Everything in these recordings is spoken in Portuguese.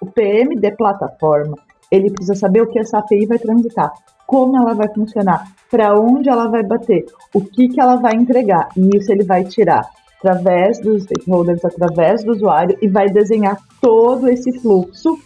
O PM de plataforma, ele precisa saber o que essa API vai transitar, como ela vai funcionar, para onde ela vai bater, o que, que ela vai entregar. E isso ele vai tirar através dos stakeholders, através do usuário e vai desenhar todo esse fluxo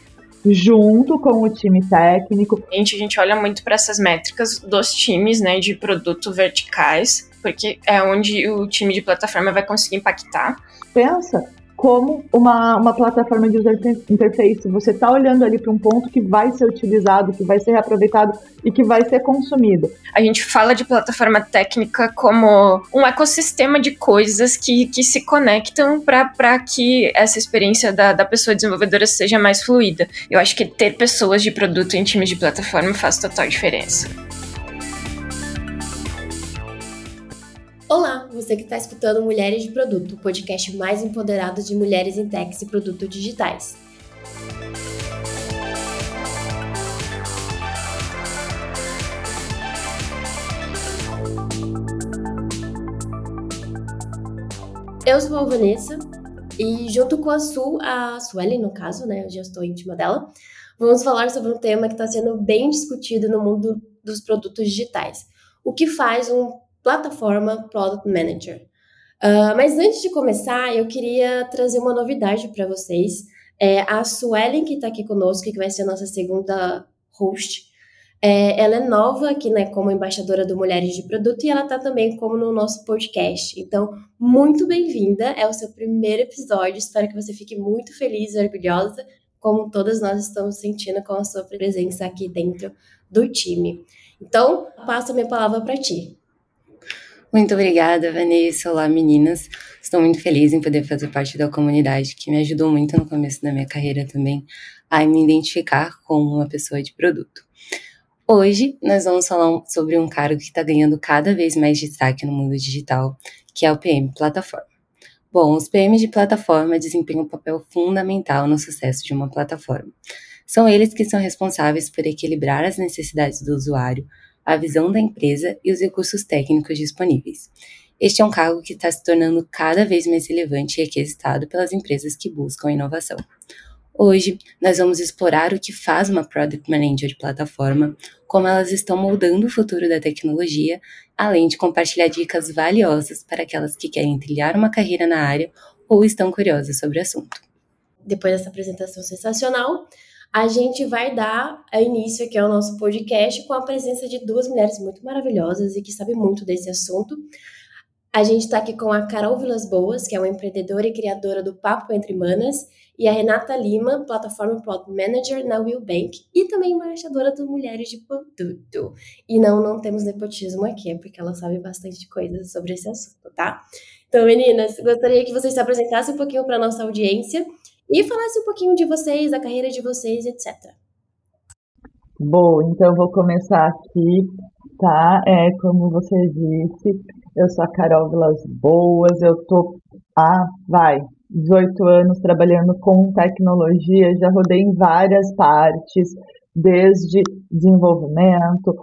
junto com o time técnico. A gente, a gente olha muito para essas métricas dos times né, de produto verticais, porque é onde o time de plataforma vai conseguir impactar. Pensa como uma, uma plataforma de user interface. Você está olhando ali para um ponto que vai ser utilizado, que vai ser reaproveitado e que vai ser consumido. A gente fala de plataforma técnica como um ecossistema de coisas que, que se conectam para que essa experiência da, da pessoa desenvolvedora seja mais fluida. Eu acho que ter pessoas de produto em times de plataforma faz total diferença. Olá, você que está escutando Mulheres de Produto, o podcast mais empoderado de mulheres em techs e produtos digitais. Eu sou a Vanessa e junto com a Su, a Sueli no caso, né, eu já estou íntima dela, vamos falar sobre um tema que está sendo bem discutido no mundo dos produtos digitais. O que faz um plataforma Product Manager. Uh, mas antes de começar, eu queria trazer uma novidade para vocês. É, a Suelen, que está aqui conosco, que vai ser a nossa segunda host, é, ela é nova aqui, né, como embaixadora do Mulheres de Produto e ela está também como no nosso podcast. Então, muito bem-vinda. É o seu primeiro episódio. Espero que você fique muito feliz e orgulhosa, como todas nós estamos sentindo com a sua presença aqui dentro do time. Então, passo a minha palavra para ti. Muito obrigada, Vanessa. Olá, meninas. Estou muito feliz em poder fazer parte da comunidade que me ajudou muito no começo da minha carreira também a me identificar como uma pessoa de produto. Hoje nós vamos falar sobre um cargo que está ganhando cada vez mais destaque no mundo digital, que é o PM Plataforma. Bom, os PM de plataforma desempenham um papel fundamental no sucesso de uma plataforma. São eles que são responsáveis por equilibrar as necessidades do usuário, a visão da empresa e os recursos técnicos disponíveis. Este é um cargo que está se tornando cada vez mais relevante e requisitado pelas empresas que buscam inovação. Hoje, nós vamos explorar o que faz uma Product Manager de plataforma, como elas estão moldando o futuro da tecnologia, além de compartilhar dicas valiosas para aquelas que querem trilhar uma carreira na área ou estão curiosas sobre o assunto. Depois dessa apresentação sensacional, a gente vai dar início aqui ao nosso podcast com a presença de duas mulheres muito maravilhosas e que sabem muito desse assunto. A gente está aqui com a Carol Vilas Boas, que é uma empreendedora e criadora do Papo Entre Manas, e a Renata Lima, plataforma Product Manager na Will Bank e também embaixadora do Mulheres de Produto. E não, não temos nepotismo aqui, é porque ela sabe bastante coisa sobre esse assunto, tá? Então, meninas, gostaria que vocês se apresentassem um pouquinho para nossa audiência e falasse um pouquinho de vocês, da carreira de vocês, etc. Bom, então vou começar aqui, tá? É, como você disse, eu sou a Carol Vilas Boas, eu tô há, vai, 18 anos trabalhando com tecnologia, já rodei em várias partes, desde desenvolvimento,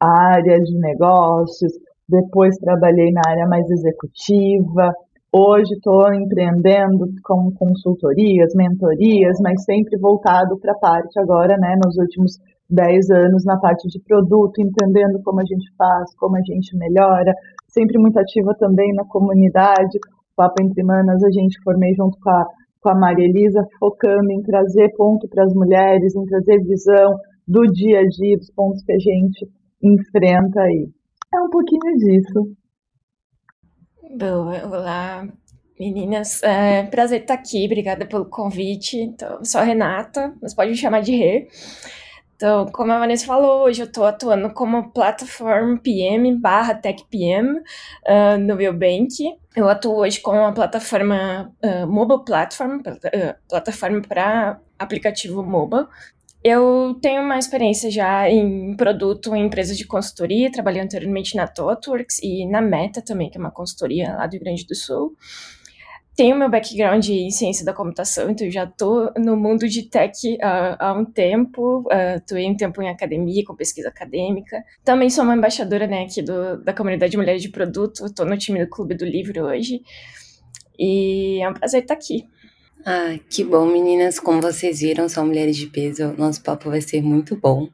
área de negócios, depois trabalhei na área mais executiva, Hoje estou empreendendo com consultorias, mentorias, mas sempre voltado para a parte agora, né, nos últimos 10 anos, na parte de produto, entendendo como a gente faz, como a gente melhora, sempre muito ativa também na comunidade. Papo Entre Manas, a gente formei junto com a, com a Maria Elisa, focando em trazer ponto para as mulheres, em trazer visão do dia a dia, dos pontos que a gente enfrenta aí. É um pouquinho disso. Boa, olá, meninas. É, prazer estar aqui, obrigada pelo convite. Então, sou a Renata, mas pode me chamar de Rê. Então, como a Vanessa falou, hoje eu estou atuando como Platform PM barra Tech PM uh, no Biobank. Eu atuo hoje como uma plataforma uh, mobile platform, uh, plataforma para aplicativo mobile. Eu tenho uma experiência já em produto em empresas de consultoria, trabalhei anteriormente na ThoughtWorks e na Meta também, que é uma consultoria lá do Rio Grande do Sul. Tenho meu background em ciência da computação, então já estou no mundo de tech uh, há um tempo, atuei uh, um tempo em academia, com pesquisa acadêmica. Também sou uma embaixadora né, aqui do, da comunidade Mulheres de Produto, estou no time do Clube do Livro hoje. E é um prazer estar aqui. Ah, que bom, meninas. Como vocês viram, são mulheres de peso. Nosso papo vai ser muito bom.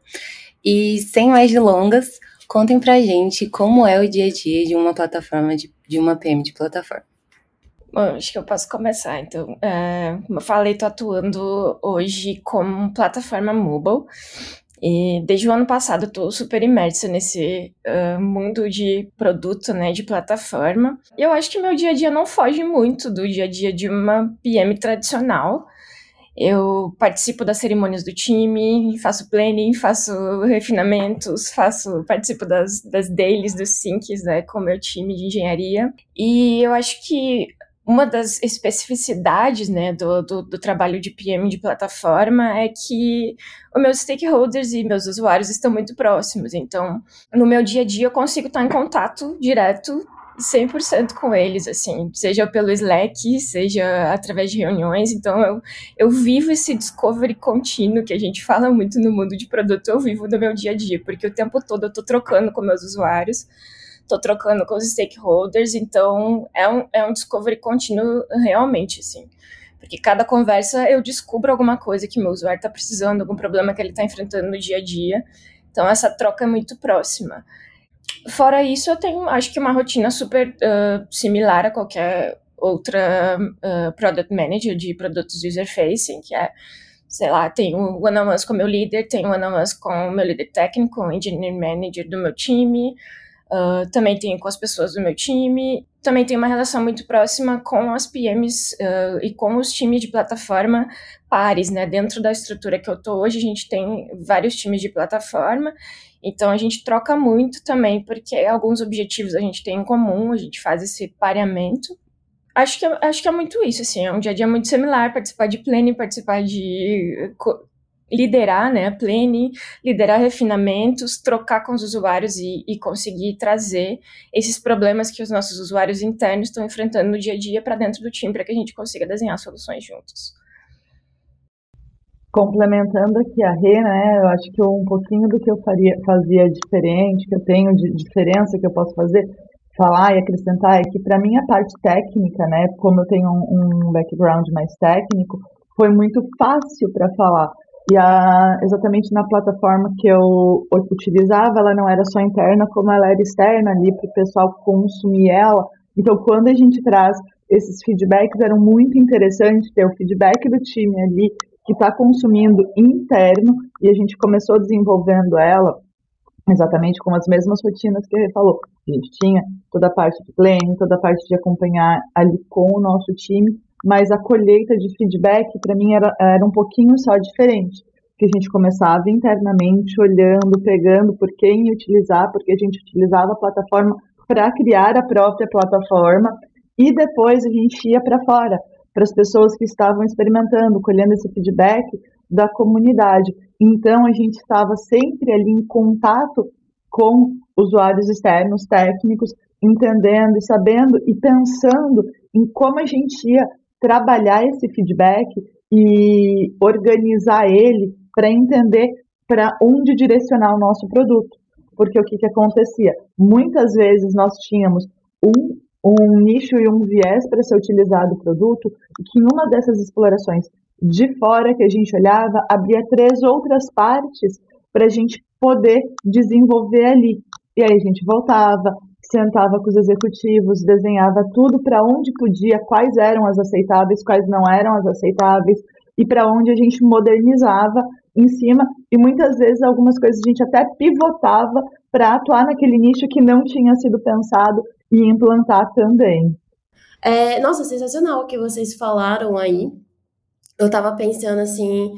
E sem mais delongas, contem pra gente como é o dia a dia de uma plataforma de, de uma PM de plataforma. Bom, acho que eu posso começar. Então, é, como eu falei, estou atuando hoje como plataforma mobile. E desde o ano passado estou super imersa nesse uh, mundo de produto, né, de plataforma. E eu acho que meu dia a dia não foge muito do dia a dia de uma PM tradicional. Eu participo das cerimônias do time, faço planning, faço refinamentos, faço participo das, das dailies, dos syncs, né, com meu time de engenharia. E eu acho que uma das especificidades né, do, do, do, trabalho de PM de plataforma é que os meus stakeholders e meus usuários estão muito próximos. Então, no meu dia a dia, eu consigo estar em contato direto 100% com eles, assim, seja pelo Slack, seja através de reuniões. Então, eu, eu vivo esse discovery contínuo que a gente fala muito no mundo de produto, eu vivo no meu dia a dia, porque o tempo todo eu estou trocando com meus usuários tô trocando com os stakeholders, então é um, é um discovery contínuo realmente, assim. Porque cada conversa eu descubro alguma coisa que meu usuário está precisando, algum problema que ele está enfrentando no dia a dia. Então essa troca é muito próxima. Fora isso, eu tenho, acho que uma rotina super uh, similar a qualquer outra uh, product manager de produtos user facing, que é, sei lá, tenho one-on-ones com meu líder, tenho one-on-ones com meu líder técnico, o engineering manager do meu time, Também tenho com as pessoas do meu time, também tenho uma relação muito próxima com as PMs uh, e com os times de plataforma pares, né? Dentro da estrutura que eu tô hoje, a gente tem vários times de plataforma, então a gente troca muito também, porque alguns objetivos a gente tem em comum, a gente faz esse pareamento. Acho que, acho que é muito isso, assim, é um dia a dia muito similar, participar de planning, participar de liderar, né, planning, liderar refinamentos, trocar com os usuários e, e, conseguir trazer esses problemas que os nossos usuários internos estão enfrentando no dia a dia para dentro do time, para que a gente consiga desenhar soluções juntos. Complementando aqui a Rê, né, eu acho que um pouquinho do que eu faria, fazia diferente, que eu tenho de diferença que eu posso fazer, falar e acrescentar, é que para mim a parte técnica, né, como eu tenho um, um background mais técnico, foi muito fácil para falar, e a, exatamente na plataforma que eu utilizava, ela não era só interna, como ela era externa ali para o pessoal consumir ela. Então, quando a gente traz esses feedbacks, era muito interessante ter o feedback do time ali que está consumindo interno e a gente começou desenvolvendo ela exatamente com as mesmas rotinas que ele falou. A gente tinha toda a parte de planning, toda a parte de acompanhar ali com o nosso time, mas a colheita de feedback para mim era, era um pouquinho só diferente, que a gente começava internamente olhando, pegando por quem utilizar, porque a gente utilizava a plataforma para criar a própria plataforma e depois a gente ia para fora, para as pessoas que estavam experimentando, colhendo esse feedback da comunidade. Então a gente estava sempre ali em contato com usuários externos, técnicos, entendendo e sabendo e pensando em como a gente ia trabalhar esse feedback e organizar ele para entender para onde direcionar o nosso produto. Porque o que, que acontecia? Muitas vezes nós tínhamos um, um nicho e um viés para ser utilizado o produto, e que em uma dessas explorações de fora que a gente olhava, abria três outras partes para a gente poder desenvolver ali. E aí a gente voltava, sentava com os executivos, desenhava tudo para onde podia, quais eram as aceitáveis, quais não eram as aceitáveis e para onde a gente modernizava em cima e muitas vezes algumas coisas a gente até pivotava para atuar naquele nicho que não tinha sido pensado e implantar também. É, nossa, sensacional o que vocês falaram aí. Eu estava pensando assim,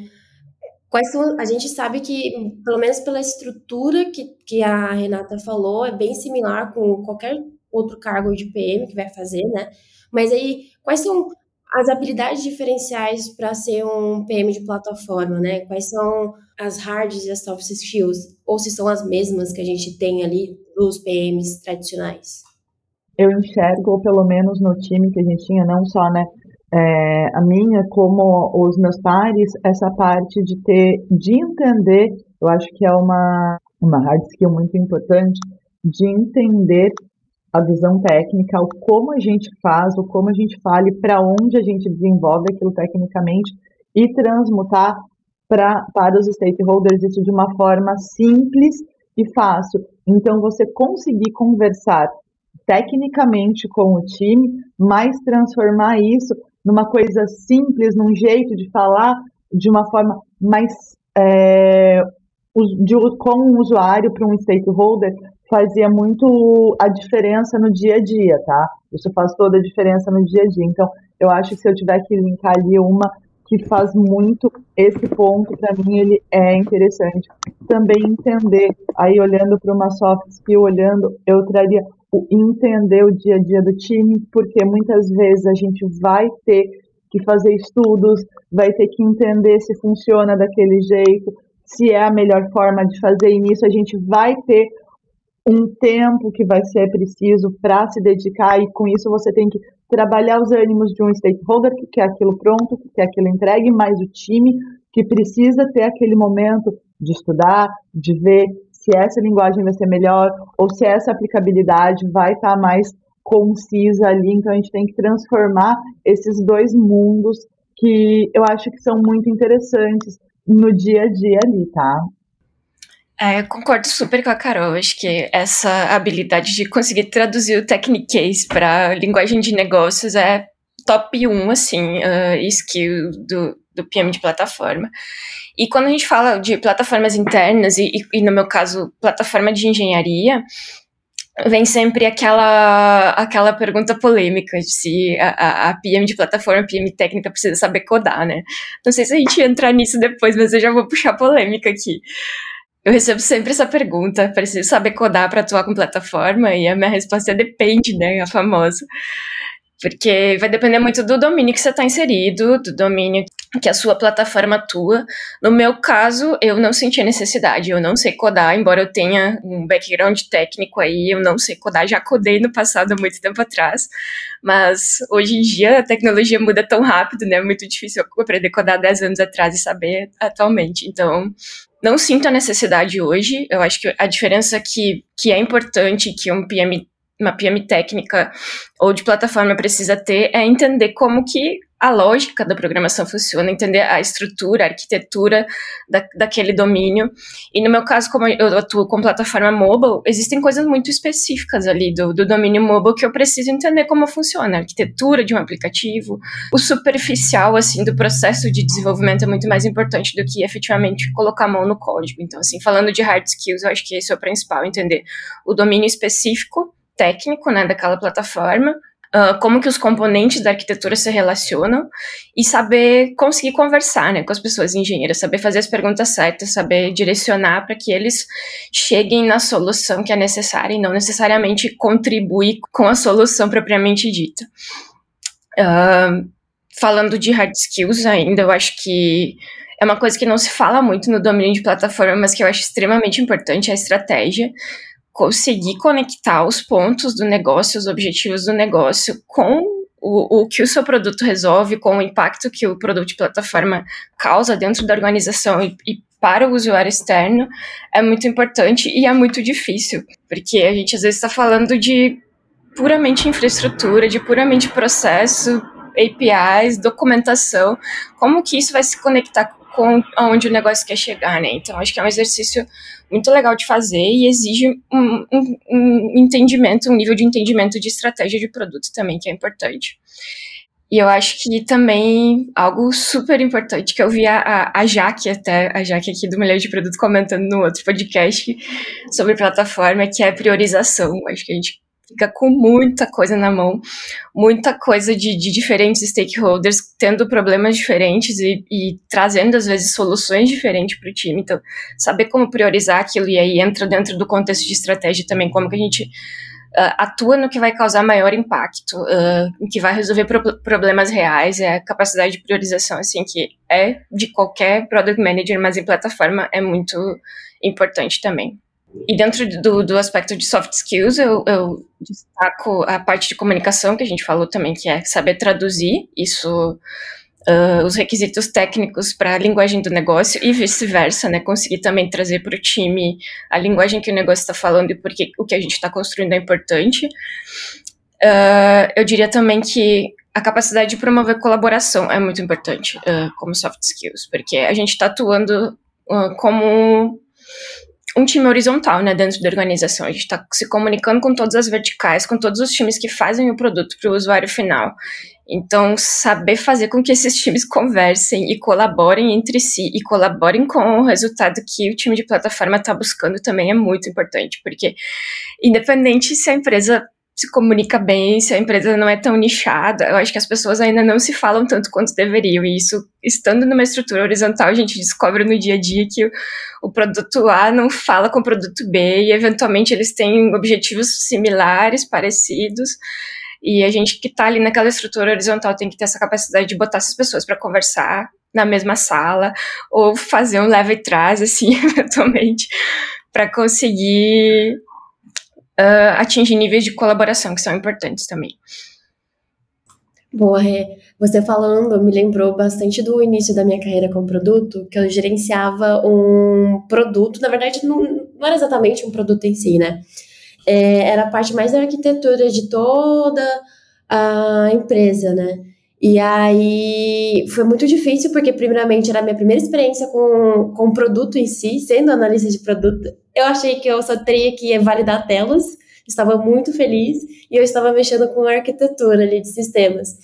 Quais são, a gente sabe que, pelo menos pela estrutura que, que a Renata falou, é bem similar com qualquer outro cargo de PM que vai fazer, né? Mas aí, quais são as habilidades diferenciais para ser um PM de plataforma, né? Quais são as hard e as soft skills? Ou se são as mesmas que a gente tem ali dos PMs tradicionais? Eu enxergo, pelo menos no time que a gente tinha, não só, né, é, a minha como os meus pares, essa parte de ter, de entender, eu acho que é uma, uma hard skill muito importante, de entender a visão técnica, o como a gente faz, o como a gente fala e para onde a gente desenvolve aquilo tecnicamente e transmutar pra, para os stakeholders isso de uma forma simples e fácil. Então, você conseguir conversar tecnicamente com o time, mas transformar isso numa coisa simples, num jeito de falar de uma forma mais é, de, com um usuário para um stakeholder fazia muito a diferença no dia a dia, tá? Isso faz toda a diferença no dia a dia. Então, eu acho que se eu tiver que linkar ali uma que faz muito esse ponto, para mim, ele é interessante. Também entender, aí olhando para uma soft skill, olhando, eu traria o entender o dia a dia do time, porque muitas vezes a gente vai ter que fazer estudos, vai ter que entender se funciona daquele jeito, se é a melhor forma de fazer, e nisso a gente vai ter um tempo que vai ser preciso para se dedicar, e com isso você tem que trabalhar os ânimos de um stakeholder que quer aquilo pronto, que quer aquilo entregue, mais o time que precisa ter aquele momento de estudar, de ver se essa linguagem vai ser melhor ou se essa aplicabilidade vai estar tá mais concisa ali. Então a gente tem que transformar esses dois mundos que eu acho que são muito interessantes no dia a dia ali, tá? É, eu concordo super com a Carol. Acho que essa habilidade de conseguir traduzir o Techniquez para linguagem de negócios é top 1, assim, uh, skill do, do PM de plataforma. E quando a gente fala de plataformas internas, e, e, no meu caso, plataforma de engenharia, vem sempre aquela, aquela pergunta polêmica de se a, a, PM de plataforma, a PM técnica precisa saber codar, né? Não sei se a gente entrar nisso depois, mas eu já vou puxar polêmica aqui. Eu recebo sempre essa pergunta: preciso saber codar para atuar com plataforma? E a minha resposta é depende, né? A famosa. Porque vai depender muito do domínio que você está inserido, do domínio que a sua plataforma atua. No meu caso, eu não senti a necessidade, eu não sei codar, embora eu tenha um background técnico aí, eu não sei codar, já codei no passado há muito tempo atrás, mas hoje em dia a tecnologia muda tão rápido, né? É muito difícil aprender a codar 10 anos atrás e saber atualmente. Então, não sinto a necessidade hoje. Eu acho que a diferença que, que é importante que um PM uma PM técnica ou de plataforma precisa ter é entender como que a lógica da programação funciona, entender a estrutura, a arquitetura da, daquele domínio. E no meu caso, como eu atuo com plataforma mobile, existem coisas muito específicas ali do, do domínio mobile que eu preciso entender como funciona, a arquitetura de um aplicativo. O superficial, assim, do processo de desenvolvimento é muito mais importante do que efetivamente colocar a mão no código. Então, assim, falando de hard skills, eu acho que esse é o principal, entender o domínio específico técnico, né, daquela plataforma, uh, como que os componentes da arquitetura se relacionam e saber conseguir conversar, né, com as pessoas engenheiras, saber fazer as perguntas certas, saber direcionar para que eles cheguem na solução que é necessária e não necessariamente contribuir com a solução propriamente dita. Uh, falando de hard skills ainda, eu acho que é uma coisa que não se fala muito no domínio de plataforma, mas que eu acho extremamente importante, é a estratégia conseguir conectar os pontos do negócio, os objetivos do negócio com o, o, que o seu produto resolve, com o impacto que o produto de plataforma causa dentro da organização e, e para o usuário externo, é muito importante e é muito difícil, porque a gente às vezes está falando de puramente infraestrutura, de puramente processo, APIs, documentação, como que isso vai se conectar com onde o negócio quer chegar, né? Então, acho que é um exercício muito legal de fazer e exige um, um, um entendimento, um nível de entendimento de estratégia de produto também, que é importante. E eu acho que também algo super importante que eu vi a, a Jaque, até a Jaque aqui do Mulher de Produto comentando no outro podcast sobre plataforma, que é priorização. Acho que a gente fica com muita coisa na mão, muita coisa de, de diferentes stakeholders tendo problemas diferentes e, e trazendo, às vezes, soluções diferentes para o time. Então, saber como priorizar aquilo e aí entra dentro do contexto de estratégia também, como que a gente uh, atua no que vai causar maior impacto, uh, que vai resolver pro problemas reais, é a capacidade de priorização, assim, que é de qualquer product manager, mas em plataforma é muito importante também. E dentro do, do aspecto de soft skills, eu, eu, destaco a parte de comunicação, que a gente falou também, que é saber traduzir. Isso uh, os requisitos técnicos para a linguagem do negócio e vice-versa, né? Conseguir também trazer para o time a linguagem que o negócio está falando e porque o que a gente está construindo é importante. Uh, eu diria também que a capacidade de promover colaboração é muito importante uh, como soft skills, porque a gente está atuando como um time horizontal, né, dentro da organização. A gente está se comunicando com todas as verticais, com todos os times que fazem o produto para o usuário final. Então, saber fazer com que esses times conversem e colaborem entre si e colaborem com o resultado que o time de plataforma está buscando também é muito importante, porque independente se a empresa se comunica bem, se a empresa não é tão nichada, eu acho que as pessoas ainda não se falam tanto quanto deveriam, e isso, estando numa estrutura horizontal, a gente descobre no dia a dia que o, o produto A não fala com o produto B, e eventualmente eles têm objetivos similares, parecidos, e a gente que está ali naquela estrutura horizontal tem que ter essa capacidade de botar essas pessoas para conversar na mesma sala, ou fazer um leva e traz, assim, eventualmente, para conseguir uh, atingir níveis de colaboração que são importantes também. Boa, Rê. Você falando me lembrou bastante do início da minha carreira com produto, que eu gerenciava um produto, na verdade não, não era exatamente um produto em si, né? É, era a parte mais da arquitetura de toda a empresa, né? E aí foi muito difícil, porque primeiramente era a minha primeira experiência com, com o produto em si, sendo analista de produto. Eu achei que eu só teria que validar telas, estava muito feliz, e eu estava mexendo com arquitetura ali de sistemas.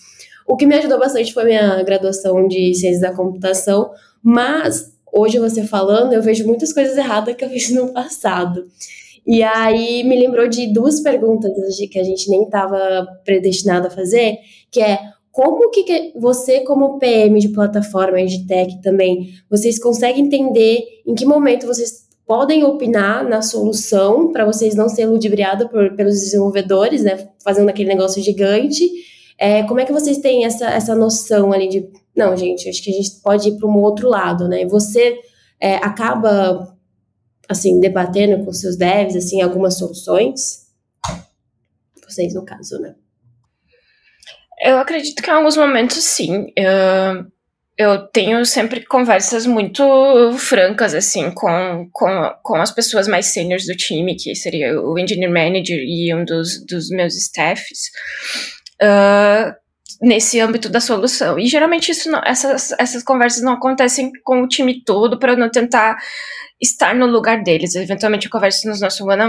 O que me ajudou bastante foi minha graduação de ciências da computação, mas hoje você falando, eu vejo muitas coisas erradas que eu fiz no passado. E aí me lembrou de duas perguntas que a gente nem estava predestinado a fazer, que é como que você, como PM de plataforma e de tech também, vocês conseguem entender em que momento vocês podem opinar na solução para vocês não serem ludibriados pelos desenvolvedores, né, fazendo aquele negócio gigante. É, como é que vocês têm essa, essa noção ali de, não, gente, acho que a gente pode ir para um outro lado, né? Você é, acaba, assim, debatendo com seus devs, assim, algumas soluções? Vocês, no caso, né? Eu acredito que em alguns momentos sim. Eu, eu tenho sempre conversas muito francas, assim, com, com, com as pessoas mais seniors do time, que seria o engineer manager e um dos, dos meus staffs, uh, nesse âmbito da solução. E geralmente isso não, essas, essas conversas não acontecem com o time todo para não tentar estar no lugar deles. Eventualmente eu converso nos nossos one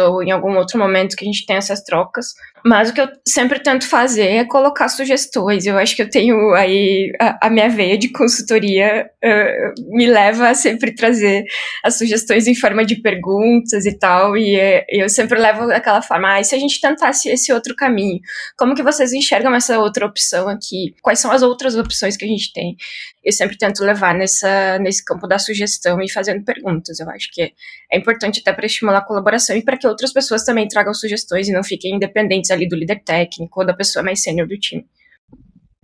ou em algum outro momento que a gente tem essas trocas. Mas o que eu sempre tento fazer é colocar sugestões. Eu acho que eu tenho aí a, a minha veia de consultoria uh, me leva a sempre trazer as sugestões em forma de perguntas e tal. E uh, eu sempre levo aquela forma, ah, e se a gente tentasse esse outro caminho? Como que vocês enxergam essa outra opção aqui? Quais são as outras opções que a gente tem? Eu sempre tento levar nessa, nesse campo da sugestão e fazendo perguntas. Eu acho que é importante até para estimular a colaboração e para que outras pessoas também tragam sugestões e não fiquem independentes ali do líder técnico ou da pessoa mais sênior do time.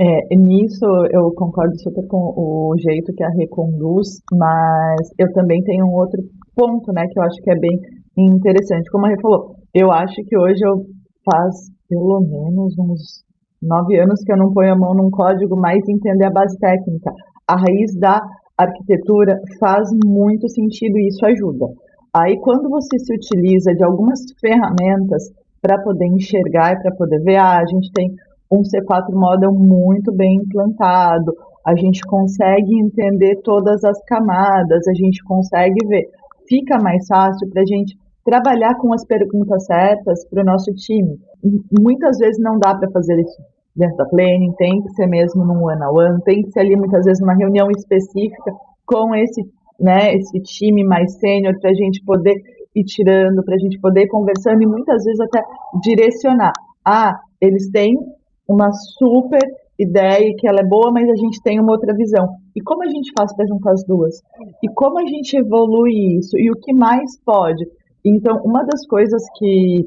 É, nisso eu concordo super com o jeito que a reconduz, mas eu também tenho um outro ponto, né, que eu acho que é bem interessante. Como a Rê falou, eu acho que hoje eu faz pelo menos uns nove anos que eu não ponho a mão num código mais entender a base técnica. A raiz da arquitetura faz muito sentido e isso ajuda. Aí quando você se utiliza de algumas ferramentas para poder enxergar e para poder ver, ah, a gente tem um C4 Model muito bem implantado, a gente consegue entender todas as camadas, a gente consegue ver. Fica mais fácil para a gente trabalhar com as perguntas certas para o nosso time. Muitas vezes não dá para fazer isso dentro da planning, tem que ser mesmo num one-on-one, -on -one, tem que ser ali muitas vezes uma reunião específica com esse, né, esse time mais sênior para a gente poder ir tirando, para a gente poder ir conversando e muitas vezes até direcionar. Ah, eles têm uma super ideia que ela é boa, mas a gente tem uma outra visão. E como a gente faz para juntar as duas? E como a gente evolui isso? E o que mais pode? Então, uma das coisas que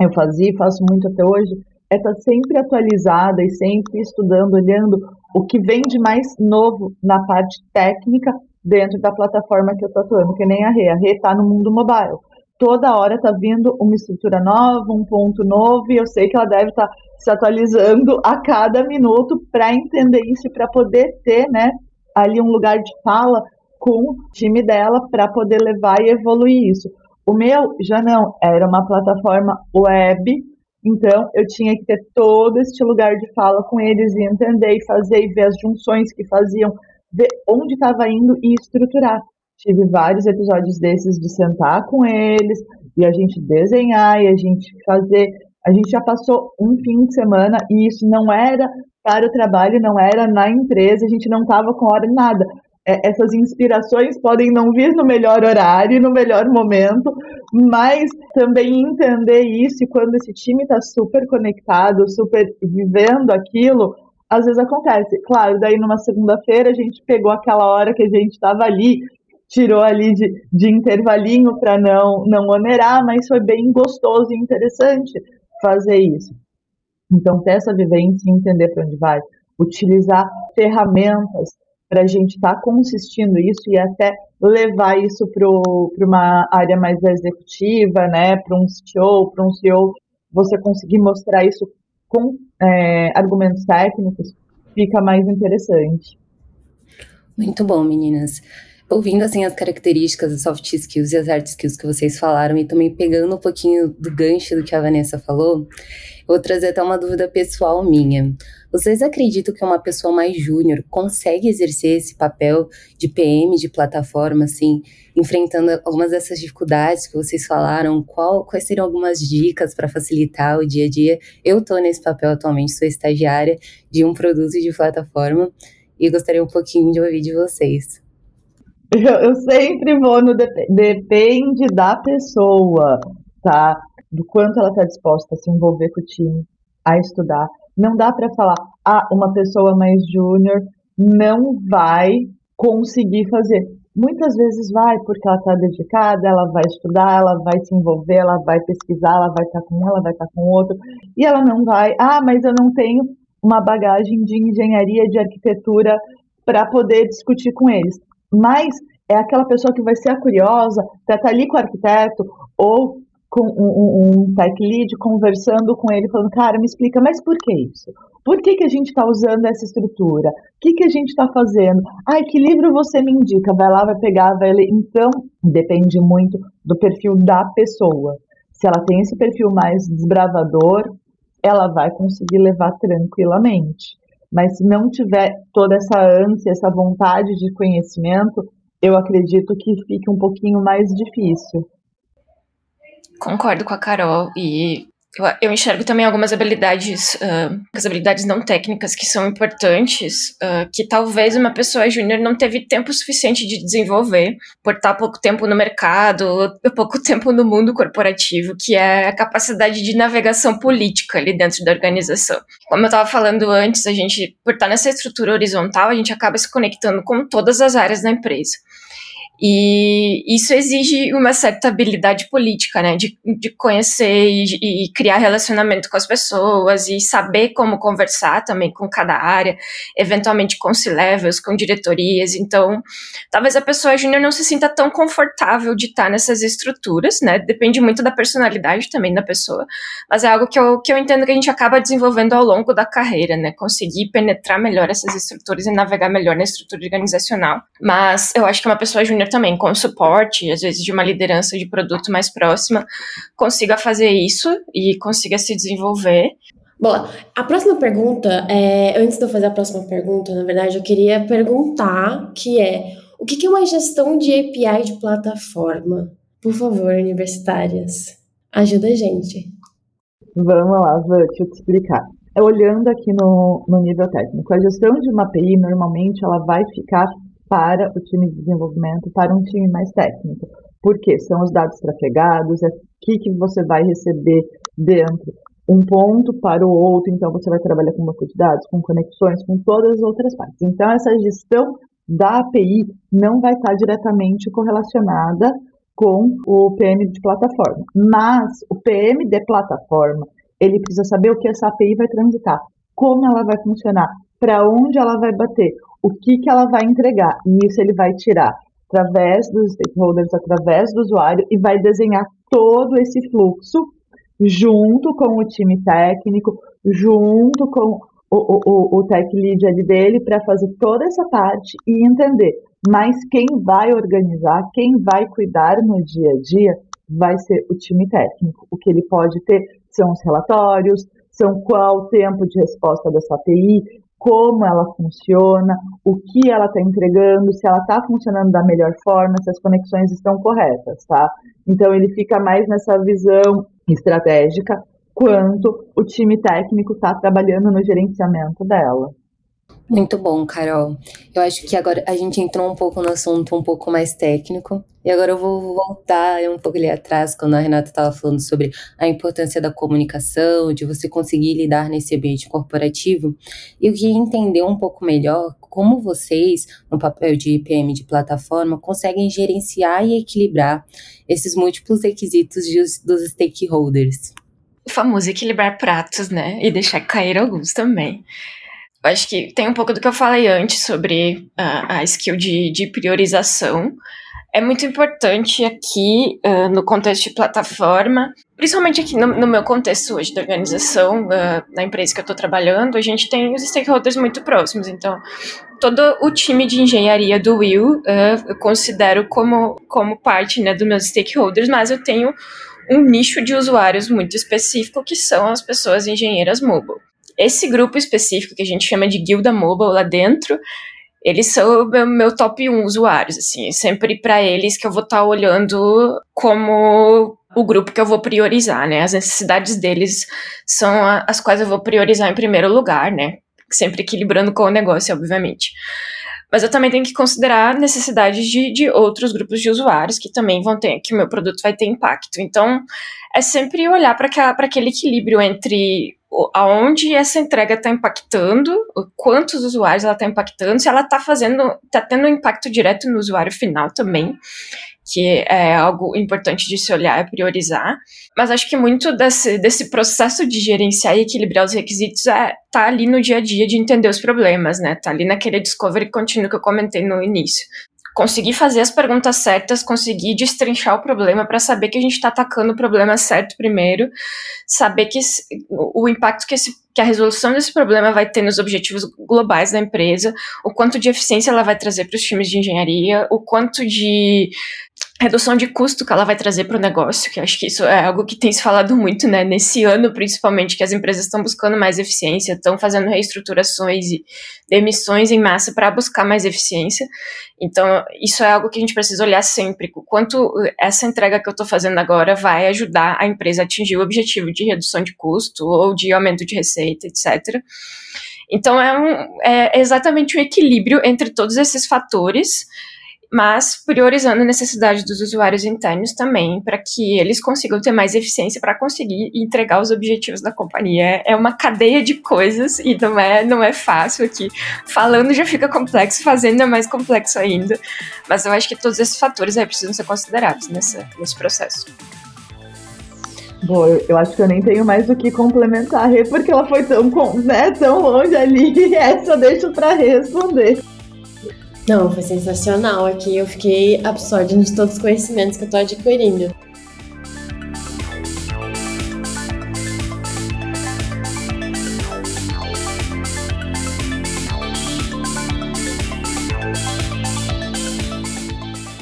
eu fazia e faço muito até hoje é estar tá sempre atualizada e sempre estudando, olhando o que vem de mais novo na parte técnica dentro da plataforma que eu estou atuando, que nem a Rê. A Rê está no mundo mobile. toda hora está vindo uma estrutura nova, um ponto novo, e eu sei que ela deve estar tá se atualizando a cada minuto para entender isso e para poder ter, né, ali um lugar de fala com o time dela para poder levar e evoluir isso. O meu já não, era uma plataforma web, então eu tinha que ter todo este lugar de fala com eles e entender e fazer e ver as junções que faziam, ver onde estava indo e estruturar. Tive vários episódios desses de sentar com eles e a gente desenhar e a gente fazer. A gente já passou um fim de semana e isso não era para o trabalho, não era na empresa, a gente não estava com hora nada. É, essas inspirações podem não vir no melhor horário, no melhor momento, mas também entender isso e quando esse time está super conectado, super vivendo aquilo, às vezes acontece. Claro, daí numa segunda-feira a gente pegou aquela hora que a gente estava ali tirou ali de, de intervalinho para não, não onerar, mas foi bem gostoso e interessante fazer isso. Então, ter essa vivência e entender para onde vai, utilizar ferramentas para a gente estar tá consistindo isso e até levar isso para uma área mais executiva, né, para um CTO, para um CEO, você conseguir mostrar isso com é, argumentos técnicos, fica mais interessante. Muito bom, meninas ouvindo assim as características, as soft skills e as hard skills que vocês falaram e também pegando um pouquinho do gancho do que a Vanessa falou, vou trazer até uma dúvida pessoal minha. Vocês acreditam que uma pessoa mais júnior consegue exercer esse papel de PM de plataforma, assim, enfrentando algumas dessas dificuldades que vocês falaram? Qual, quais seriam algumas dicas para facilitar o dia a dia? Eu estou nesse papel atualmente, sou estagiária de um produto de plataforma e gostaria um pouquinho de ouvir de vocês. Eu, eu sempre vou no dep depende da pessoa, tá? Do quanto ela está disposta a se envolver com o time, a estudar. Não dá para falar, ah, uma pessoa mais júnior não vai conseguir fazer. Muitas vezes vai, porque ela está dedicada, ela vai estudar, ela vai se envolver, ela vai pesquisar, ela vai estar tá com ela vai estar tá com outro, e ela não vai, ah, mas eu não tenho uma bagagem de engenharia, de arquitetura para poder discutir com eles mas é aquela pessoa que vai ser a curiosa, estar tá ali com o arquiteto ou com um, um, tech lead conversando com ele, falando, cara, me explica, mas por que isso? Por que, que a gente está usando essa estrutura? O que, que a gente está fazendo? Ai, que livro você me indica? Vai lá, vai pegar, vai ler. Então, depende muito do perfil da pessoa. Se ela tem esse perfil mais desbravador, ela vai conseguir levar tranquilamente. Mas se não tiver toda essa ânsia, essa vontade de conhecimento, eu acredito que fique um pouquinho mais difícil. Concordo com a Carol e eu, eu enxergo também algumas habilidades, uh, as habilidades não técnicas que são importantes, uh, que talvez uma pessoa júnior não teve tempo suficiente de desenvolver, por estar pouco tempo no mercado, pouco tempo no mundo corporativo, que é a capacidade de navegação política ali dentro da organização. Como eu estava falando antes, a gente, por estar nessa estrutura horizontal, a gente acaba se conectando com todas as áreas da empresa. E isso exige uma certa habilidade política, né? De, de conhecer e, e, criar relacionamento com as pessoas e saber como conversar também com cada área, eventualmente com C-levels, com diretorias. Então, talvez a pessoa júnior não se sinta tão confortável de estar nessas estruturas, né? Depende muito da personalidade também da pessoa, mas é algo que eu, que eu entendo que a gente acaba desenvolvendo ao longo da carreira, né? Conseguir penetrar melhor essas estruturas e navegar melhor na estrutura organizacional. Mas eu acho que uma pessoa júnior também, com suporte, às vezes de uma liderança de produto mais próxima, consiga fazer isso e consiga se desenvolver. Bom, a próxima pergunta, é, antes de eu fazer a próxima pergunta, na verdade, eu queria perguntar que é o que é uma gestão de API de plataforma? Por favor, universitárias, ajuda a gente. Vamos lá, vou te explicar. Olhando aqui no, no nível técnico, a gestão de uma API, normalmente, ela vai ficar para o time de desenvolvimento, para um time mais técnico. Porque são os dados trafegados, é que, que você vai receber dentro. Um ponto para o outro, então você vai trabalhar com banco de dados, com conexões, com todas as outras partes. Então, essa gestão da API não vai estar diretamente correlacionada com o PM de plataforma. Mas o PM de plataforma, ele precisa saber o que essa API vai transitar, como ela vai funcionar, para onde ela vai bater, o que, que ela vai entregar. E isso ele vai tirar através dos stakeholders, através do usuário, e vai desenhar todo esse fluxo junto com o time técnico, junto com o, o, o tech lead ali dele para fazer toda essa parte e entender. Mas quem vai organizar, quem vai cuidar no dia a dia, vai ser o time técnico. O que ele pode ter são os relatórios, são qual o tempo de resposta dessa API, como ela funciona, o que ela está entregando, se ela está funcionando da melhor forma, se as conexões estão corretas, tá? Então ele fica mais nessa visão estratégica, quanto o time técnico está trabalhando no gerenciamento dela. Muito bom, Carol. Eu acho que agora a gente entrou um pouco no assunto um pouco mais técnico. E agora eu vou voltar um pouco ali atrás, quando a Renata estava falando sobre a importância da comunicação, de você conseguir lidar nesse ambiente corporativo. E eu queria entender um pouco melhor como vocês, no papel de IPM de plataforma, conseguem gerenciar e equilibrar esses múltiplos requisitos dos stakeholders. O famoso equilibrar pratos, né? E deixar cair alguns também acho que tem um pouco do que eu falei antes sobre a, a skill de, de priorização. É muito importante aqui, uh, no contexto de plataforma, principalmente aqui no, no meu contexto hoje da organização, uh, na empresa que eu estou trabalhando, a gente tem os stakeholders muito próximos. Então, todo o time de engenharia do Will uh, eu considero como, como parte né, dos meus stakeholders, mas eu tenho um nicho de usuários muito específico, que são as pessoas engenheiras mobile. Esse grupo específico que a gente chama de guilda mobile lá dentro, eles são o meu, meu top 1 usuários, assim, sempre para eles que eu vou estar tá olhando como o grupo que eu vou priorizar, né? As necessidades deles são as quais eu vou priorizar em primeiro lugar, né? Sempre equilibrando com o negócio, obviamente. Mas eu também tenho que considerar necessidades de, de outros grupos de usuários que também vão ter, que o meu produto vai ter impacto. Então, é sempre olhar para aquele equilíbrio entre aonde essa entrega está impactando, quantos usuários ela está impactando, se ela está fazendo, está tendo um impacto direto no usuário final também, que é algo importante de se olhar e priorizar. Mas acho que muito desse, desse processo de gerenciar e equilibrar os requisitos é tá ali no dia a dia de entender os problemas, né? Tá ali naquele discovery contínuo que eu comentei no início conseguir fazer as perguntas certas, conseguir destrinchar o problema para saber que a gente está atacando o problema certo primeiro, saber que o impacto que, esse, que a resolução desse problema vai ter nos objetivos globais da empresa, o quanto de eficiência ela vai trazer para os times de engenharia, o quanto de redução de custo que ela vai trazer para o negócio, que acho que isso é algo que tem se falado muito, né, nesse ano principalmente, que as empresas estão buscando mais eficiência, estão fazendo reestruturações e demissões em massa para buscar mais eficiência. Então, isso é algo que a gente precisa olhar sempre, o quanto essa entrega que eu estou fazendo agora vai ajudar a empresa a atingir o objetivo de redução de custo ou de aumento de receita, etc. Então, é, um, é exatamente um equilíbrio entre todos esses fatores, mas priorizando a necessidade dos usuários internos também, para que eles consigam ter mais eficiência para conseguir entregar os objetivos da companhia. É uma cadeia de coisas e não é, não é fácil aqui. Falando já fica complexo, fazendo é mais complexo ainda. Mas eu acho que todos esses fatores aí precisam ser considerados nessa, nesse processo. Bom, eu, acho que eu nem tenho mais o que complementar Rê, porque ela foi tão, né, tão longe ali, essa eu deixo para responder. Não, foi sensacional aqui. Eu fiquei absorta de todos os conhecimentos que eu tô adquirindo.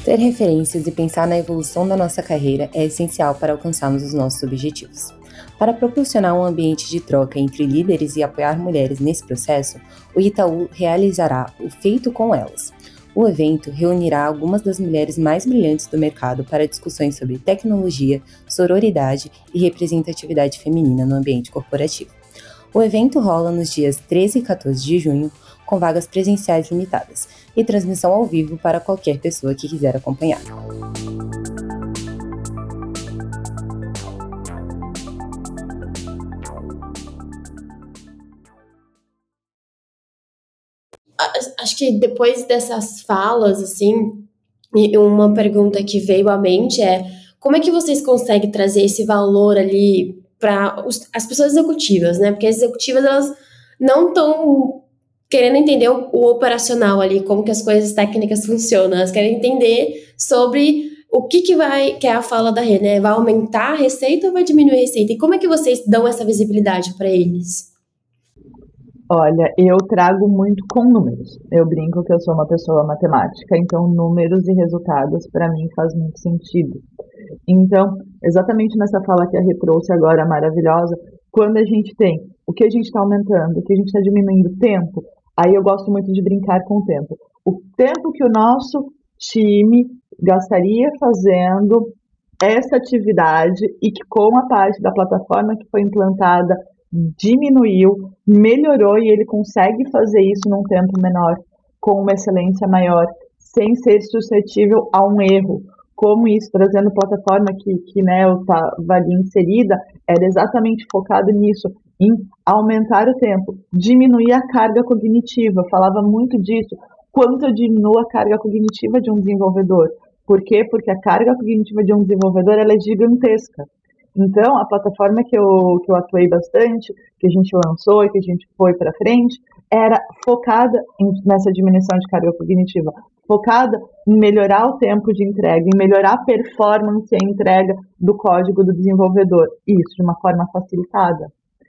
Ter referências e pensar na evolução da nossa carreira é essencial para alcançarmos os nossos objetivos. Para proporcionar um ambiente de troca entre líderes e apoiar mulheres nesse processo, o Itaú realizará o Feito com Elas. O evento reunirá algumas das mulheres mais brilhantes do mercado para discussões sobre tecnologia, sororidade e representatividade feminina no ambiente corporativo. O evento rola nos dias 13 e 14 de junho, com vagas presenciais limitadas e transmissão ao vivo para qualquer pessoa que quiser acompanhar. Acho que depois dessas falas, assim, uma pergunta que veio à mente é como é que vocês conseguem trazer esse valor ali para as pessoas executivas, né? Porque as executivas, elas não estão querendo entender o, o, operacional ali, como que as coisas técnicas funcionam, elas querem entender sobre o que, que vai, que é a fala da Rê, né? Vai aumentar a receita ou vai diminuir a receita? E como é que vocês dão essa visibilidade para eles? Olha, eu trago muito com números. Eu brinco que eu sou uma pessoa matemática, então números e resultados para mim faz muito sentido. Então, exatamente nessa fala que a Rê trouxe agora maravilhosa, quando a gente tem o que a gente está aumentando, o que a gente está diminuindo tempo, aí eu gosto muito de brincar com o tempo. O tempo que o nosso time gastaria fazendo essa atividade e que com a parte da plataforma que foi implantada diminuiu, melhorou e ele consegue fazer isso num tempo menor, com uma excelência maior, sem ser suscetível a um erro. Como isso, trazendo plataforma que, que né, estava ali inserida, era exatamente focado nisso, em aumentar o tempo, diminuir a carga cognitiva. Falava muito disso. Quanto eu diminuo a carga cognitiva de um desenvolvedor? Por quê? Porque a carga cognitiva de um desenvolvedor ela é gigantesca. Então, a plataforma que eu, que eu atuei bastante, que a gente lançou e que a gente foi para frente, era focada em, nessa diminuição de carga cognitiva, focada em melhorar o tempo de entrega, em melhorar a performance e a entrega do código do desenvolvedor, isso de uma forma facilitada.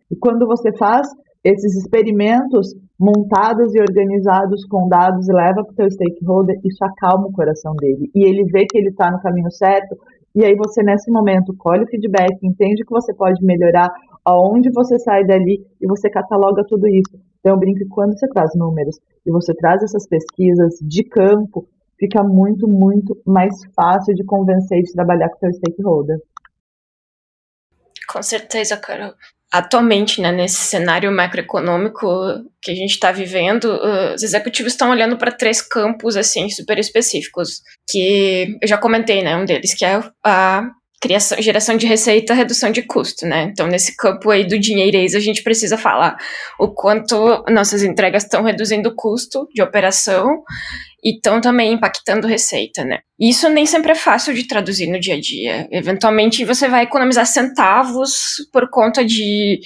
E quando você faz esses experimentos montados e organizados com dados e leva para o seu stakeholder, isso acalma o coração dele. E ele vê que ele está no caminho certo e aí você, nesse momento, colhe o feedback, entende que você pode melhorar, aonde você sai dali e você cataloga tudo isso. Então, eu brinco quando você traz números e você traz essas pesquisas de campo, fica muito, muito mais fácil de convencer e de trabalhar com seu stakeholder. Com certeza, Carol atualmente, né, nesse cenário macroeconômico que a gente está vivendo, os executivos estão olhando para três campos assim super específicos, que eu já comentei, né, um deles que é a criação, geração de receita, redução de custo, né? Então, nesse campo aí do dinheirês, a gente precisa falar o quanto nossas entregas estão reduzindo o custo de operação e estão também impactando receita, né? Isso nem sempre é fácil de traduzir no dia a dia. Eventualmente, você vai economizar centavos por conta de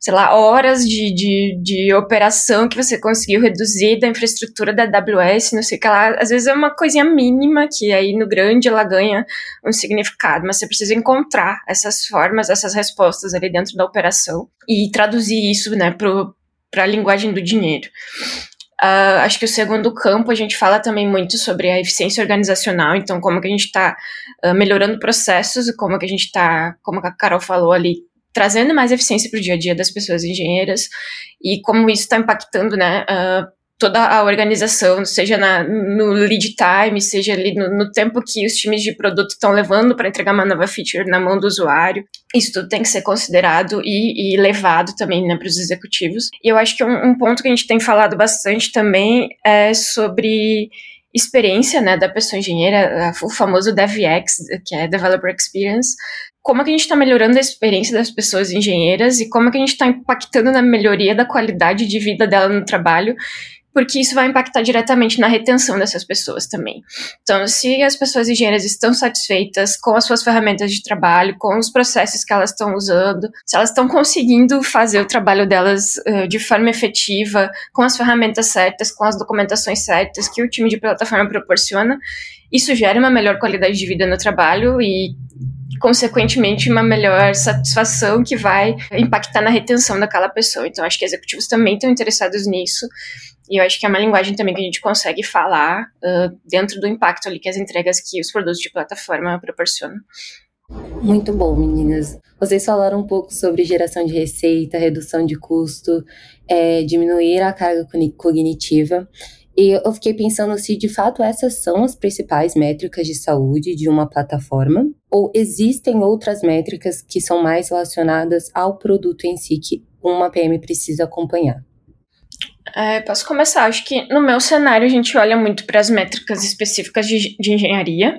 sei lá, horas de, de, de operação que você conseguiu reduzir da infraestrutura da AWS, não sei o que lá. Às vezes é uma coisinha mínima que aí no grande ela ganha um significado, mas você precisa encontrar essas formas, essas respostas ali dentro da operação e traduzir isso, né, para a linguagem do dinheiro. Uh, acho que o segundo campo a gente fala também muito sobre a eficiência organizacional, então como que a gente está uh, ah, melhorando processos e como que a gente está, como a Carol falou ali, trazendo mais eficiência para o dia a dia das pessoas engenheiras e como isso está impactando, né, uh, toda a organização, seja na, no lead time, seja ali no, no tempo que os times de produto estão levando para entregar uma nova feature na mão do usuário. Isso tudo tem que ser considerado e, e levado também né, para os executivos. E eu acho que um, um ponto que a gente tem falado bastante também é sobre experiência né, da pessoa engenheira, o famoso DevX, que é Developer Experience, como é que a gente está melhorando a experiência das pessoas engenheiras e como é que a gente está impactando na melhoria da qualidade de vida dela no trabalho, porque isso vai impactar diretamente na retenção dessas pessoas também. Então, se as pessoas engenheiras estão satisfeitas com as suas ferramentas de trabalho, com os processos que elas estão usando, se elas estão conseguindo fazer o trabalho delas uh, de forma efetiva, com as ferramentas certas, com as documentações certas que o time de plataforma proporciona, isso gera uma melhor qualidade de vida no trabalho e consequentemente, uma melhor satisfação que vai impactar na retenção daquela pessoa. Então, acho que executivos também estão interessados nisso. E eu acho que é uma linguagem também que a gente consegue falar uh, dentro do impacto ali que as entregas que os produtos de plataforma proporcionam. Muito bom, meninas. Vocês falaram um pouco sobre geração de receita, redução de custo, é, diminuir a carga cognitiva. E eu fiquei pensando se de fato essas são as principais métricas de saúde de uma plataforma, ou existem outras métricas que são mais relacionadas ao produto em si que uma PM precisa acompanhar. É, posso começar? Acho que no meu cenário a gente olha muito para as métricas específicas de, de engenharia,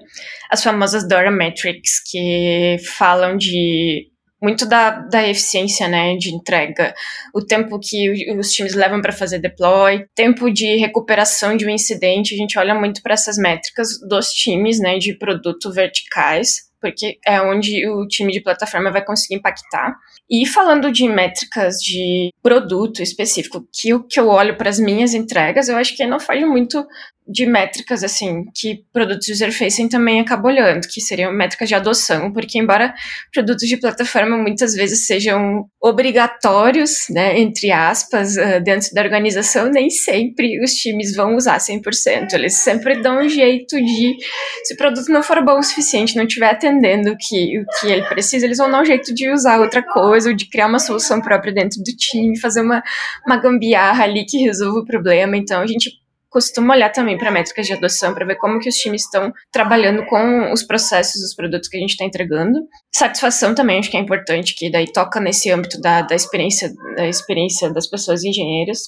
as famosas Dora Metrics, que falam de muito da, da eficiência né, de entrega, o tempo que os times levam para fazer deploy, tempo de recuperação de um incidente, a gente olha muito para essas métricas dos times né, de produto verticais, porque é onde o time de plataforma vai conseguir impactar. E falando de métricas de produto específico, que o que eu olho para as minhas entregas, eu acho que não faz muito de métricas, assim, que produtos user-facing também acabam olhando, que seriam métricas de adoção, porque embora produtos de plataforma muitas vezes sejam obrigatórios, né, entre aspas, uh, dentro da organização, nem sempre os times vão usar 100%. Eles sempre dão um jeito de, se o produto não for bom o suficiente, não estiver atendendo o que, o que ele precisa, eles vão dar um jeito de usar outra coisa, ou de criar uma solução própria dentro do time, fazer uma, uma gambiarra ali que resolva o problema. Então, a gente costuma olhar também para métricas de adoção para ver como que os times estão trabalhando com os processos, os produtos que a gente está entregando. Satisfação também acho que é importante, que daí toca nesse âmbito da, da experiência da experiência das pessoas engenheiras.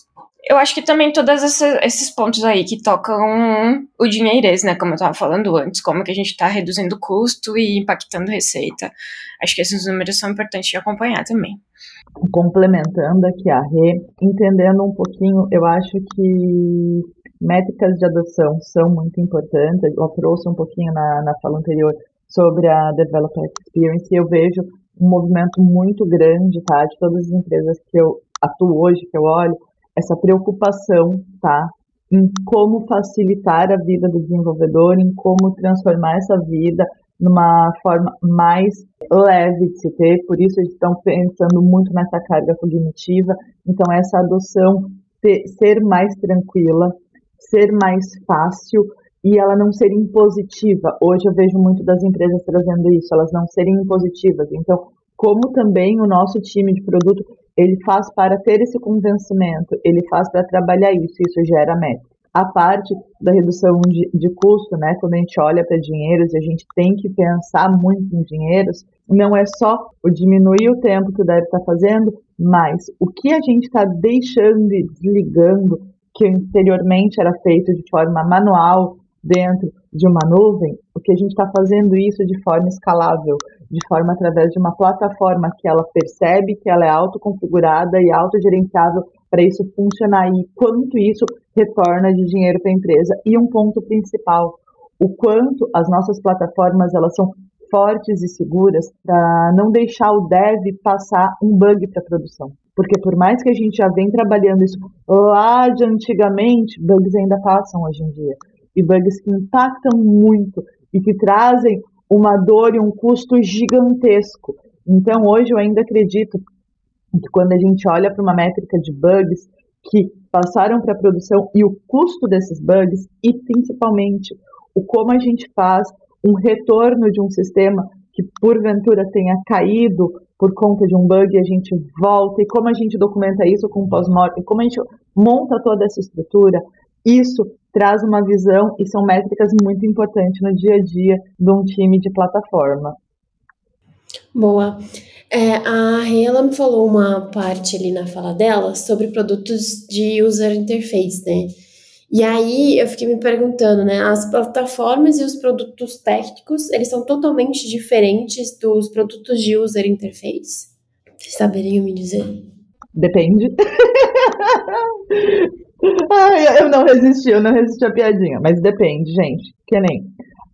Eu acho que também todos esses pontos aí que tocam o dinheirês, né? Como eu estava falando antes, como que a gente está reduzindo o custo e impactando receita. Acho que esses números são importantes de acompanhar também. Complementando aqui a Rê, entendendo um pouquinho, eu acho que métricas de adoção são muito importantes. Eu trouxe um pouquinho na, na fala anterior sobre a Developer Experience e eu vejo um movimento muito grande, tá, de todas as empresas que eu atuo hoje, que eu olho, essa preocupação, tá, em como facilitar a vida do desenvolvedor, em como transformar essa vida numa forma mais leve de se ter, por isso eles estão pensando muito nessa carga cognitiva, então essa adoção ser mais tranquila, ser mais fácil e ela não ser impositiva. Hoje eu vejo muito das empresas trazendo isso, elas não serem impositivas. Então, como também o nosso time de produto, ele faz para ter esse convencimento, ele faz para trabalhar isso, isso gera meta. A parte da redução de, de custo, né, quando a gente olha para dinheiros e a gente tem que pensar muito em dinheiros, não é só o diminuir o tempo que o dev está fazendo, mas o que a gente está deixando e desligando que anteriormente era feito de forma manual dentro de uma nuvem, o que a gente está fazendo isso de forma escalável, de forma através de uma plataforma que ela percebe que ela é autoconfigurada e autogerenciável para isso funcionar e quanto isso retorna de dinheiro para a empresa. E um ponto principal, o quanto as nossas plataformas elas são fortes e seguras para não deixar o dev passar um bug para a produção. Porque por mais que a gente já vem trabalhando isso lá de antigamente, bugs ainda passam hoje em dia. E bugs que impactam muito e que trazem uma dor e um custo gigantesco. Então hoje eu ainda acredito que quando a gente olha para uma métrica de bugs que passaram para a produção e o custo desses bugs e principalmente o como a gente faz um retorno de um sistema que porventura tenha caído por conta de um bug, a gente volta, e como a gente documenta isso com pós-mortem, como a gente monta toda essa estrutura, isso traz uma visão e são métricas muito importantes no dia a dia de um time de plataforma. Boa. É, a Rela me falou uma parte ali na fala dela sobre produtos de user interface, né? E aí eu fiquei me perguntando, né? As plataformas e os produtos técnicos, eles são totalmente diferentes dos produtos de user interface? Vocês saberiam me dizer? Depende. Ai, eu não resisti, eu não resisti à piadinha, mas depende, gente. Que nem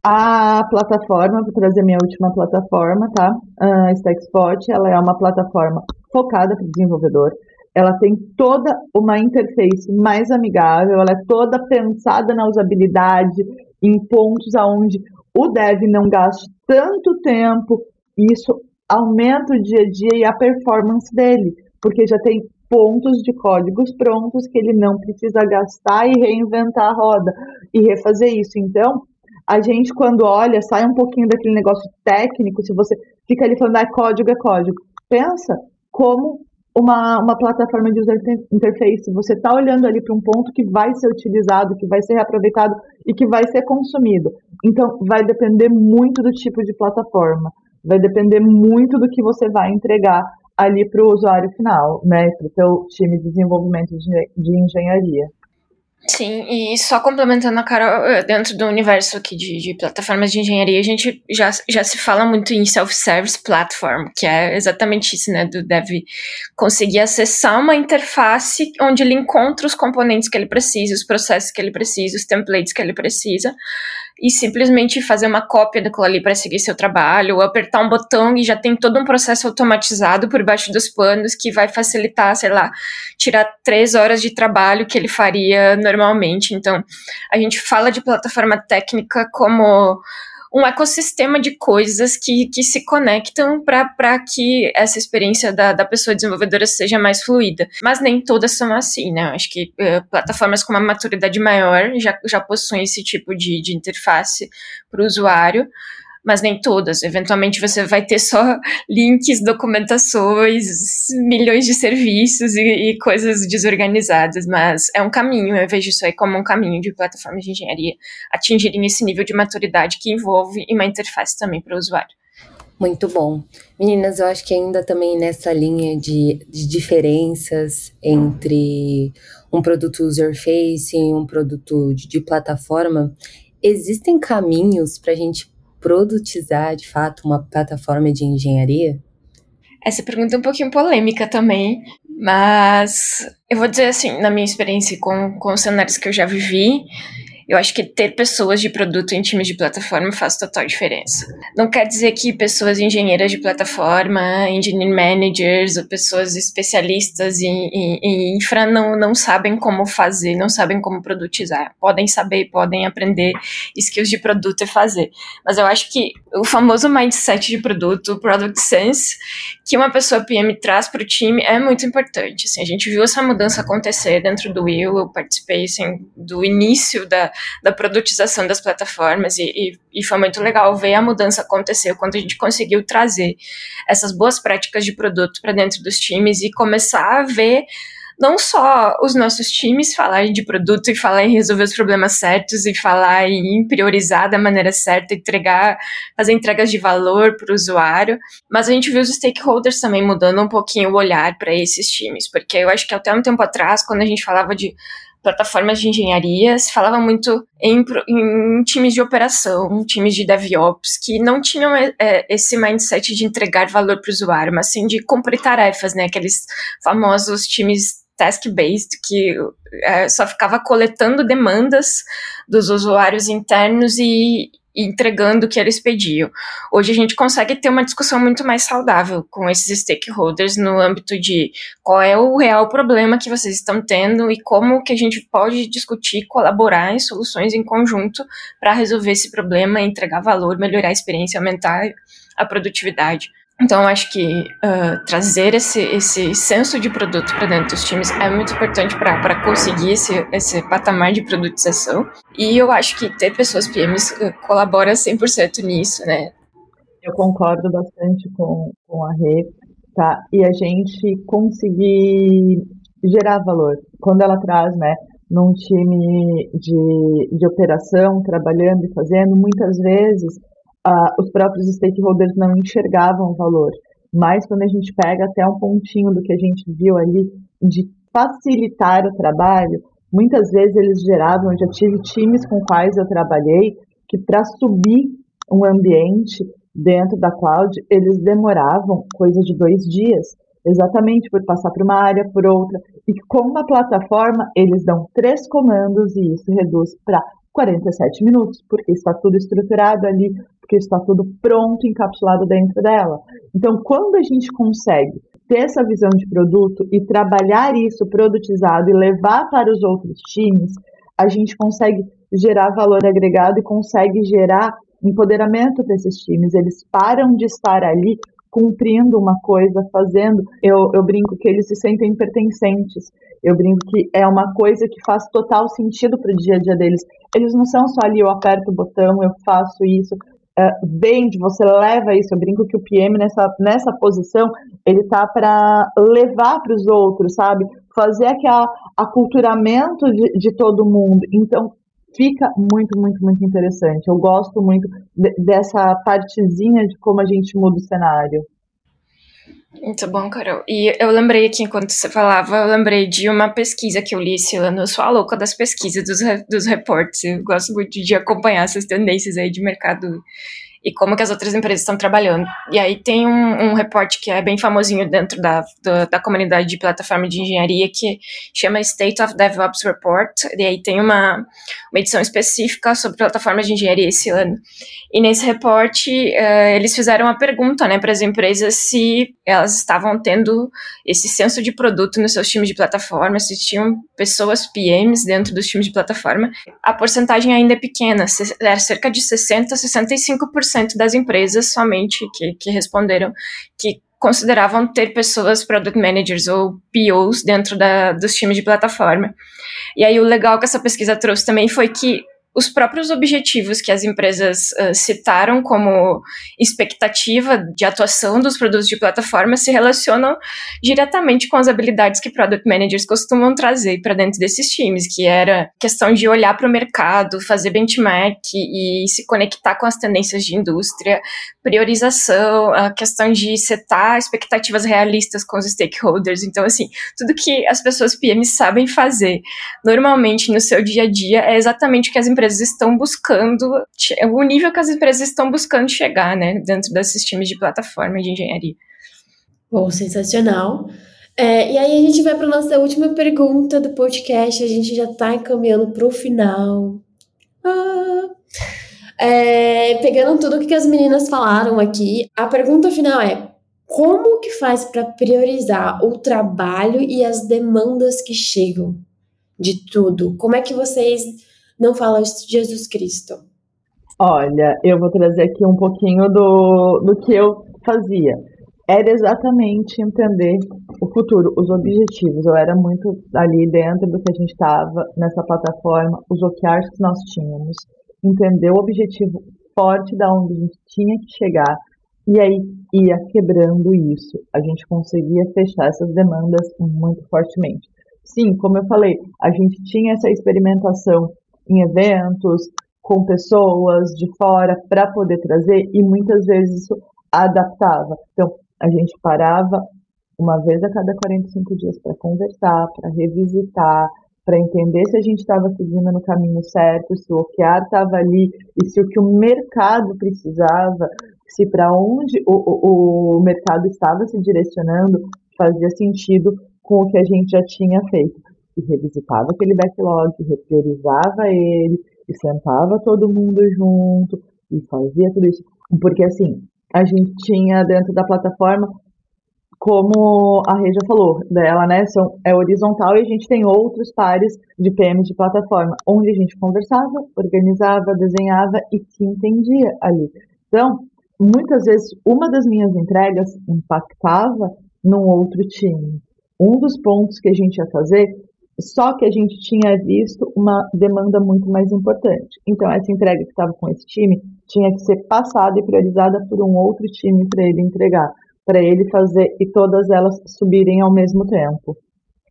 a plataforma, vou trazer minha última plataforma, tá? A Stackspot, ela é uma plataforma focada para o desenvolvedor ela tem toda uma interface mais amigável, ela é toda pensada na usabilidade, em pontos aonde o dev não gaste tanto tempo, isso aumenta o dia a dia e a performance dele, porque já tem pontos de códigos prontos que ele não precisa gastar e reinventar a roda e refazer isso. Então, a gente quando olha, sai um pouquinho daquele negócio técnico, se você fica ali falando, ah, código é código. Pensa como uma, uma plataforma de user interface. Você está olhando ali para um ponto que vai ser utilizado, que vai ser reaproveitado e que vai ser consumido. Então, vai depender muito do tipo de plataforma, vai depender muito do que você vai entregar ali para o usuário final, né, para o seu time de desenvolvimento de, de engenharia. Sim, e só complementando a Carol, eh, dentro do universo aqui de, de, plataformas de engenharia, a gente já, já se fala muito em self-service platform, que é exatamente isso, né? Do dev conseguir acessar uma interface onde ele encontra os componentes que ele precisa, os processos que ele precisa, os templates que ele precisa, e simplesmente fazer uma cópia daquilo ali para seguir seu trabalho, ou apertar um botão e já tem todo um processo automatizado por baixo dos panos que vai facilitar, sei lá, tirar três horas de trabalho que ele faria normalmente. Então, a gente fala de plataforma técnica como um ecossistema de coisas que, que se conectam para que essa experiência da, da pessoa desenvolvedora seja mais fluida. Mas nem todas são assim, né? Acho que uh, plataformas com uma maturidade maior já, já possuem esse tipo de, de interface para o usuário mas nem todas. Eventualmente você vai ter só links, documentações, milhões de serviços e, e, coisas desorganizadas, mas é um caminho, eu vejo isso aí como um caminho de plataformas de engenharia atingirem esse nível de maturidade que envolve uma interface também para o usuário. Muito bom. Meninas, eu acho que ainda também nessa linha de, de diferenças entre um produto user-facing e um produto de, de plataforma, existem caminhos para a gente produtizar de fato uma plataforma de engenharia? Essa pergunta é um pouquinho polêmica também, mas eu vou dizer assim, na minha experiência com, com os cenários que eu já vivi, eu acho que ter pessoas de produto em times de plataforma faz total diferença. Não quer dizer que pessoas engenheiras de plataforma, engineering managers ou pessoas especialistas em, em, em infra não, não sabem como fazer, não sabem como produtizar. Podem saber, podem aprender skills de produto e fazer. Mas eu acho que o famoso mindset de produto, o product sense, que uma pessoa PM traz para o time é muito importante. Assim, a gente viu essa mudança acontecer dentro do Will, eu participei assim, do início da, da produtização das plataformas e, e, e foi muito legal ver a mudança acontecer quando a gente conseguiu trazer essas boas práticas de produto para dentro dos times e começar a ver não só os nossos times falarem de produto e falar em resolver os problemas certos e falar em priorizar da maneira certa, entregar, fazer entregas de valor para o usuário, mas a gente viu os stakeholders também mudando um pouquinho o olhar para esses times, porque eu acho que até um tempo atrás, quando a gente falava de plataformas de engenharia, se falava muito em, em times de operação, times de DevOps, que não tinham é, esse mindset de entregar valor para o usuário, mas sim de cumprir tarefas, né? Aqueles famosos times task-based, que é, só ficava coletando demandas dos usuários internos e, entregando o que eles pediam. Hoje a gente consegue ter uma discussão muito mais saudável com esses stakeholders no âmbito de qual é o real problema que vocês estão tendo e como que a gente pode discutir, colaborar em soluções em conjunto para resolver esse problema, entregar valor, melhorar a experiência, aumentar a produtividade. Então, acho que uh, trazer esse, esse senso de produto para dentro dos times é muito importante para conseguir esse, esse patamar de produtização. E eu acho que ter pessoas PMs colabora 100% nisso, né? Eu concordo bastante com, com a Rê, tá? E a gente conseguir gerar valor. Quando ela traz, né, num time de, de operação, trabalhando e fazendo, muitas vezes uh, os próprios stakeholders não enxergavam o valor. Mas quando a gente pega até um pontinho do que a gente viu ali de facilitar o trabalho, muitas vezes eles geravam, já tive times com quais eu trabalhei, que para subir um ambiente dentro da cloud, eles demoravam coisa de dois dias, exatamente por passar por uma área, por outra. E com uma plataforma, eles dão três comandos e isso reduz para 47 minutos, porque está tudo estruturado ali, porque está tudo pronto, encapsulado dentro dela. Então, quando a gente consegue ter essa visão de produto e trabalhar isso produtizado e levar para os outros times, a gente consegue gerar valor agregado e consegue gerar empoderamento para esses times. Eles param de estar ali cumprindo uma coisa, fazendo. Eu, eu brinco que eles se sentem pertencentes. Eu brinco que é uma coisa que faz total sentido para o dia a dia deles. Eles não são só ali, eu aperto o botão, eu faço isso. Uh, vende, você leva isso. Eu brinco que o PM nessa, nessa posição, ele tá para levar para os outros, sabe? Fazer aquele aculturamento de, de todo mundo. Então, fica muito, muito, muito interessante. Eu gosto muito de, dessa partezinha de como a gente muda o cenário. Muito bom, Carol. E eu lembrei aqui, enquanto você falava, eu lembrei de uma pesquisa que eu li esse ano. Eu sou a louca das pesquisas, dos, dos reportes. Eu gosto muito de acompanhar essas tendências aí de mercado e como que as outras empresas estão trabalhando. E aí tem um, um reporte que é bem famosinho dentro da, do, da comunidade de plataforma de engenharia que chama State of DevOps Report, e aí tem uma, uma edição específica sobre plataformas de engenharia esse ano. E nesse reporte uh, eles fizeram uma pergunta né, para as empresas se elas estavam tendo esse senso de produto nos seus times de plataforma, se tinham pessoas PMs dentro dos times de plataforma. A porcentagem ainda é pequena, era cerca de 60 a 65% 10% das empresas somente que, que responderam que consideravam ter pessoas, product managers ou POs dentro da, dos times de plataforma. E aí o legal que essa pesquisa trouxe também foi que os próprios objetivos que as empresas uh, citaram como expectativa de atuação dos produtos de plataforma se relacionam diretamente com as habilidades que product managers costumam trazer para dentro desses times, que era questão de olhar para o mercado, fazer benchmark e se conectar com as tendências de indústria, priorização, a questão de setar expectativas realistas com os stakeholders. Então, assim, tudo que as pessoas PM sabem fazer normalmente no seu dia a dia é exatamente o que as empresas empresas estão buscando, o nível que as empresas estão buscando chegar, né, dentro desses times de plataforma de engenharia. Bom, sensacional. É, e aí a gente vai para nossa última pergunta do podcast, a gente já está encaminhando para o final. Ah. É, pegando tudo que as meninas falaram aqui, a pergunta final é: como que faz para priorizar o trabalho e as demandas que chegam de tudo? Como é que vocês não fala de Jesus Cristo? Olha, eu vou trazer aqui um pouquinho do, do que eu fazia. Era exatamente entender o futuro, os objetivos. Eu era muito ali dentro do que a gente estava nessa plataforma, os OKRs que nós tínhamos, entender o objetivo forte da onde a gente tinha que chegar e aí ia quebrando isso. A gente conseguia fechar essas demandas muito fortemente. Sim, como eu falei, a gente tinha essa experimentação em eventos, com pessoas de fora para poder trazer e muitas vezes isso adaptava. Então, a gente parava uma vez a cada 45 dias para conversar, para revisitar, para entender se a gente estava seguindo no caminho certo, se o OKR estava ali e se o que o mercado precisava, se para onde o, o, o mercado estava se direcionando fazia sentido com o que a gente já tinha feito e revisitava aquele backlog, repriorizava ele, e sentava todo mundo junto, e fazia tudo isso. Porque, assim, a gente tinha dentro da plataforma, como a Reja falou, dela, né, são, é horizontal e a gente tem outros pares de PMs de plataforma, onde a gente conversava, organizava, desenhava e se entendia ali. Então, muitas vezes, uma das minhas entregas impactava num outro time. Um dos pontos que a gente ia fazer só que a gente tinha visto uma demanda muito mais importante. Então, essa entrega que estava com esse time tinha que ser passada e priorizada por um outro time para ele entregar, para ele fazer e todas elas subirem ao mesmo tempo.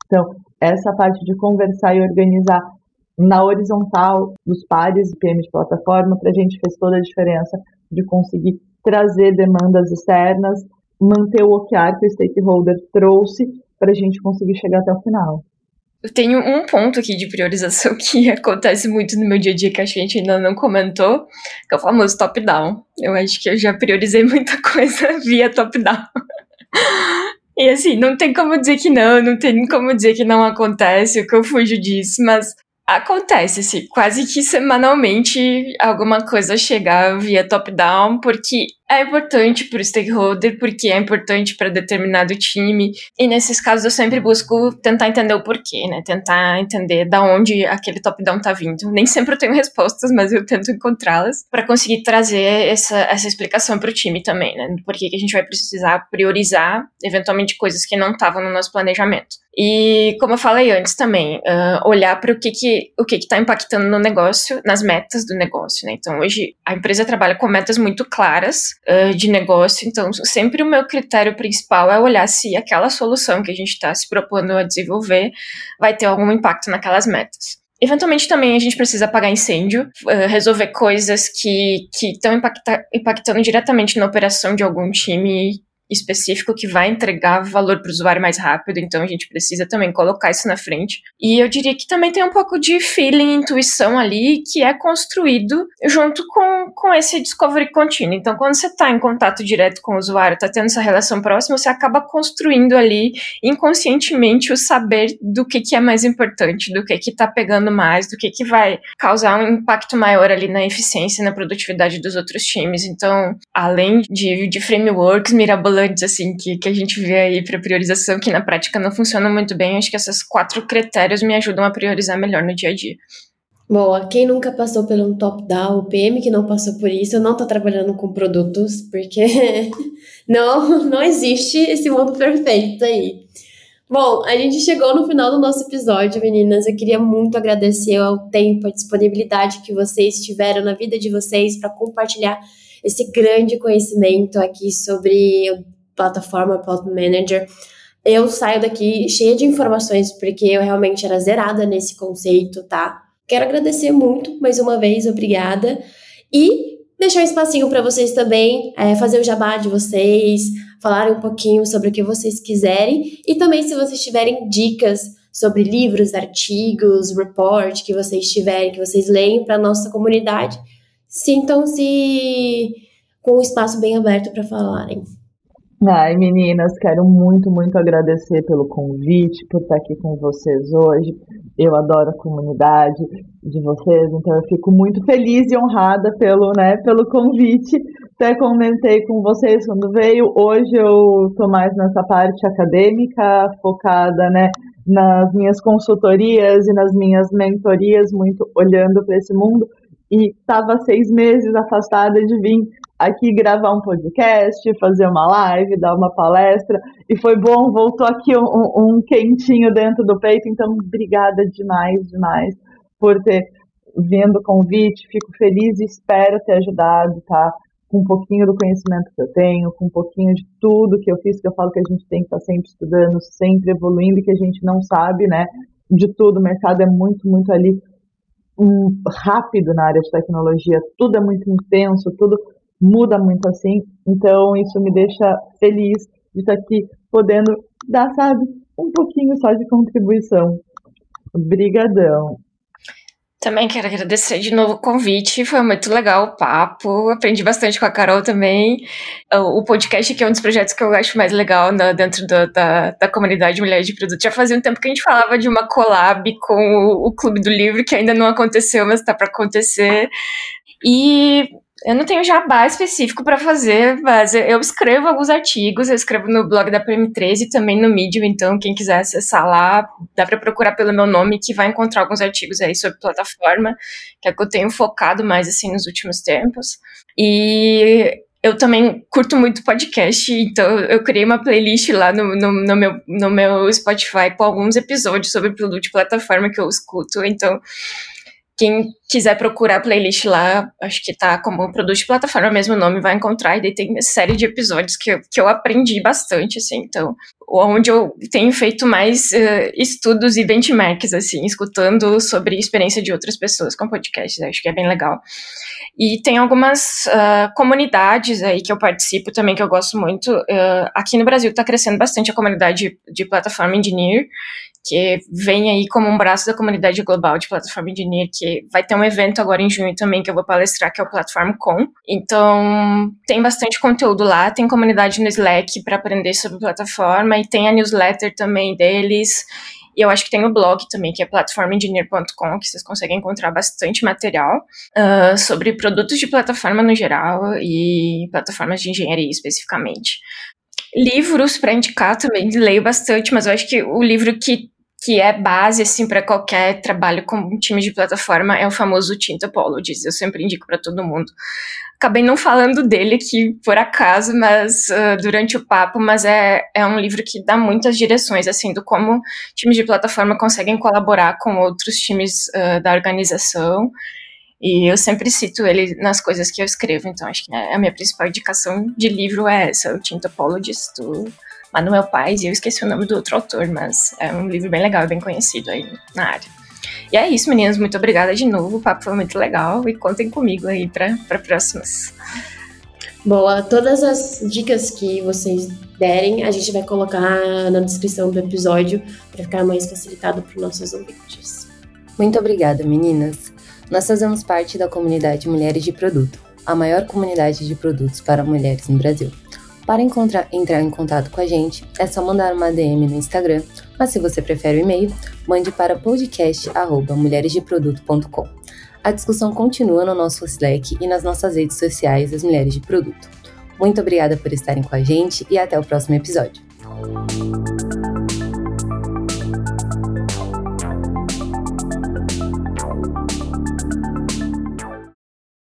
Então, essa parte de conversar e organizar na horizontal dos pares de PM de plataforma, para a gente fez toda a diferença de conseguir trazer demandas externas, manter o OKR que o stakeholder trouxe para a gente conseguir chegar até o final. Eu tenho um ponto aqui de priorização que acontece muito no meu dia a dia que a gente ainda não comentou, que é o famoso top-down. Eu acho que eu já priorizei muita coisa via top-down. E assim, não tem como dizer que não, não tem como dizer que não acontece, que eu fujo disso, mas acontece, assim, quase que semanalmente alguma coisa chegar via top-down, porque é importante para o stakeholder, porque é importante para determinado time. E nesses casos eu sempre busco tentar entender o porquê, né? Tentar entender da onde aquele top-down tá vindo. Nem sempre eu tenho respostas, mas eu tento encontrá-las para conseguir trazer essa, essa explicação para o time também, né? Por que a gente vai precisar priorizar, eventualmente, coisas que não estavam no nosso planejamento. E como eu falei antes também, uh, olhar para o que que o que está impactando no negócio, nas metas do negócio, né? Então hoje a empresa trabalha com metas muito claras uh, de negócio. Então, sempre o meu critério principal é olhar se aquela solução que a gente está se propondo a desenvolver vai ter algum impacto naquelas metas. Eventualmente também a gente precisa apagar incêndio, resolver coisas que estão impacta impactando diretamente na operação de algum time específico que vai entregar valor para o usuário mais rápido, então a gente precisa também colocar isso na frente. E eu diria que também tem um pouco de feeling, intuição ali, que é construído junto com, com esse discovery contínuo. Então, quando você está em contato direto com o usuário, está tendo essa relação próxima, você acaba construindo ali inconscientemente o saber do que, que é mais importante, do que que está pegando mais, do que que vai causar um impacto maior ali na eficiência e na produtividade dos outros times. Então, além de, de frameworks mirabolantes assim que, que a gente vê aí para priorização que na prática não funciona muito bem, acho que esses quatro critérios me ajudam a priorizar melhor no dia a dia. Boa, quem nunca passou pelo top-down, o PM que não passou por isso, não está trabalhando com produtos, porque não, não existe esse mundo perfeito aí. Bom, a gente chegou no final do nosso episódio, meninas. Eu queria muito agradecer ao tempo, a disponibilidade que vocês tiveram na vida de vocês para compartilhar esse grande conhecimento aqui sobre plataforma Plot Manager. Eu saio daqui cheia de informações porque eu realmente era zerada nesse conceito, tá? Quero agradecer muito mais uma vez, obrigada. E deixar um espacinho para vocês também é, fazer o jabá de vocês, falarem um pouquinho sobre o que vocês quiserem. E também, se vocês tiverem dicas sobre livros, artigos, report que vocês tiverem, que vocês leem para nossa comunidade, sintam-se com o espaço bem aberto para falarem. Ai, meninas, quero muito, muito agradecer pelo convite, por estar aqui com vocês hoje. Eu adoro a comunidade de vocês, então eu fico muito feliz e honrada pelo, né, pelo convite. Até comentei com vocês quando veio. Hoje eu estou mais nessa parte acadêmica, focada, né, nas minhas consultorias e nas minhas mentorias, muito olhando para esse mundo. E estava seis meses afastada de vir aqui gravar um podcast, fazer uma live, dar uma palestra, e foi bom, voltou aqui um, um quentinho dentro do peito, então obrigada demais, demais por ter vindo o convite, fico feliz e espero ter ajudado, tá? Com um pouquinho do conhecimento que eu tenho, com um pouquinho de tudo que eu fiz, que eu falo que a gente tem que estar sempre estudando, sempre evoluindo, e que a gente não sabe, né, de tudo, o mercado é muito, muito ali rápido na área de tecnologia, tudo é muito intenso, tudo muda muito assim. Então, isso me deixa feliz de estar aqui podendo dar, sabe, um pouquinho só de contribuição. Obrigadão. Também quero agradecer de novo o convite, foi muito legal o papo, aprendi bastante com a Carol também. O podcast aqui é um dos projetos que eu acho mais legal né, dentro da, da, da, comunidade Mulheres de Produto. Já fazia um tempo que a gente falava de uma collab com o, o Clube do Livro, que ainda não aconteceu, mas está para acontecer. E eu não tenho jabá específico para fazer, mas eu escrevo alguns artigos, eu escrevo no blog da PM13 e também no Medium, então quem quiser acessar lá, dá para procurar pelo meu nome que vai encontrar alguns artigos aí sobre plataforma, que é que eu tenho focado mais assim nos últimos tempos. E eu também curto muito podcast, então eu criei uma playlist lá no, no, no, meu, no meu Spotify com alguns episódios sobre produto de plataforma que eu escuto, então quem quiser procurar a playlist lá, acho que tá como produto de plataforma, mesmo nome, vai encontrar. E daí tem uma série de episódios que eu, que eu aprendi bastante, assim. Então, onde eu tenho feito mais uh, estudos e benchmarks, assim, escutando sobre experiência de outras pessoas com podcasts. Acho que é bem legal. E tem algumas uh, comunidades aí que eu participo também, que eu gosto muito. Uh, aqui no Brasil está crescendo bastante a comunidade de, de plataforma engineer que vem aí como um braço da comunidade global de plataforma engineer, que vai ter um evento agora em junho também que eu vou palestrar, que é o Platform Com. Então, tem bastante conteúdo lá, tem comunidade no Slack para aprender sobre plataforma e tem a newsletter também deles. E eu acho que tem o blog também, que é platformengineer.com, que vocês conseguem encontrar bastante material uh, sobre produtos de plataforma no geral e plataformas de engenharia especificamente. Livros para indicar também, leio bastante, mas eu acho que o livro que que é base assim para qualquer trabalho com um time de plataforma é o famoso Tintopologies. Eu sempre indico para todo mundo. Acabei não falando dele aqui por acaso, mas uh, durante o papo, mas é, é um livro que dá muitas direções assim do como times de plataforma conseguem colaborar com outros times uh, da organização e eu sempre cito ele nas coisas que eu escrevo, então acho que a minha principal indicação de livro é essa, o Tintopologist, do Manuel Paz, e eu esqueci o nome do outro autor, mas é um livro bem legal e bem conhecido aí na área. E é isso, meninas, muito obrigada de novo, o papo foi muito legal, e contem comigo aí para próximas. Boa, todas as dicas que vocês derem, a gente vai colocar na descrição do episódio para ficar mais facilitado para os nossos ouvintes. Muito obrigada, meninas. Nós fazemos parte da comunidade Mulheres de Produto, a maior comunidade de produtos para mulheres no Brasil. Para encontrar, entrar em contato com a gente, é só mandar uma DM no Instagram, mas se você prefere o e-mail, mande para podcast@mulheresdeproduto.com. A discussão continua no nosso Slack e nas nossas redes sociais das Mulheres de Produto. Muito obrigada por estarem com a gente e até o próximo episódio.